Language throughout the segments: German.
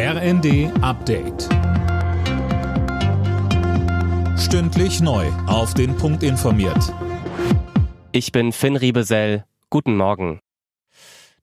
RND Update. Stündlich neu. Auf den Punkt informiert. Ich bin Finn Riebesell. Guten Morgen.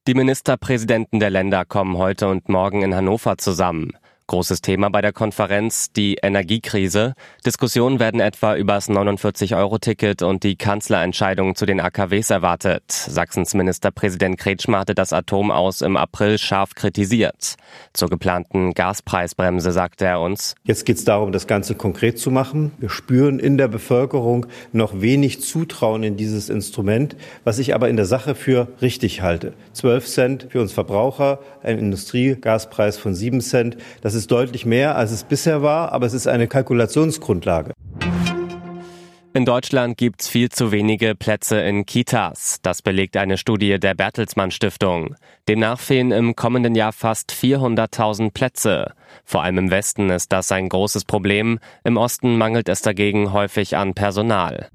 Die Ministerpräsidenten der Länder kommen heute und morgen in Hannover zusammen. Großes Thema bei der Konferenz die Energiekrise. Diskussionen werden etwa über das 49-Euro-Ticket und die Kanzlerentscheidung zu den AKWs erwartet. Sachsens Ministerpräsident Kretschmer hatte das Atom aus im April scharf kritisiert. Zur geplanten Gaspreisbremse sagte er uns. Jetzt geht es darum, das Ganze konkret zu machen. Wir spüren in der Bevölkerung noch wenig Zutrauen in dieses Instrument, was ich aber in der Sache für richtig halte. 12 Cent für uns Verbraucher, ein Industriegaspreis von 7 Cent. Das ist deutlich mehr, als es bisher war, aber es ist eine Kalkulationsgrundlage. In Deutschland gibt's viel zu wenige Plätze in Kitas. Das belegt eine Studie der Bertelsmann Stiftung. Demnach fehlen im kommenden Jahr fast 400.000 Plätze. Vor allem im Westen ist das ein großes Problem. Im Osten mangelt es dagegen häufig an Personal.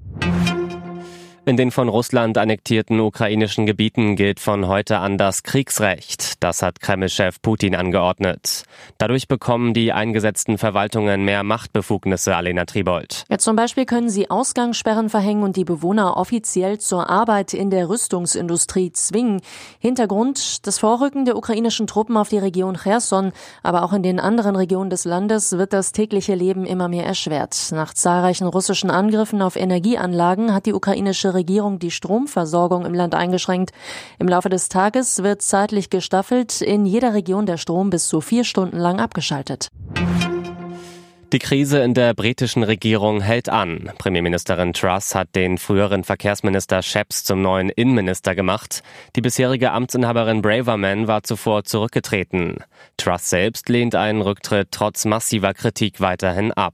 In den von Russland annektierten ukrainischen Gebieten gilt von heute an das Kriegsrecht. Das hat Kreml-Chef Putin angeordnet. Dadurch bekommen die eingesetzten Verwaltungen mehr Machtbefugnisse, Alena Tribold. Ja, zum Beispiel können sie Ausgangssperren verhängen und die Bewohner offiziell zur Arbeit in der Rüstungsindustrie zwingen. Hintergrund, das Vorrücken der ukrainischen Truppen auf die Region Cherson, aber auch in den anderen Regionen des Landes wird das tägliche Leben immer mehr erschwert. Nach zahlreichen russischen Angriffen auf Energieanlagen hat die ukrainische Regierung die Stromversorgung im Land eingeschränkt. Im Laufe des Tages wird zeitlich gestaffelt in jeder Region der Strom bis zu vier Stunden lang abgeschaltet. Die Krise in der britischen Regierung hält an. Premierministerin Truss hat den früheren Verkehrsminister Sheps zum neuen Innenminister gemacht. Die bisherige Amtsinhaberin Braverman war zuvor zurückgetreten. Truss selbst lehnt einen Rücktritt trotz massiver Kritik weiterhin ab.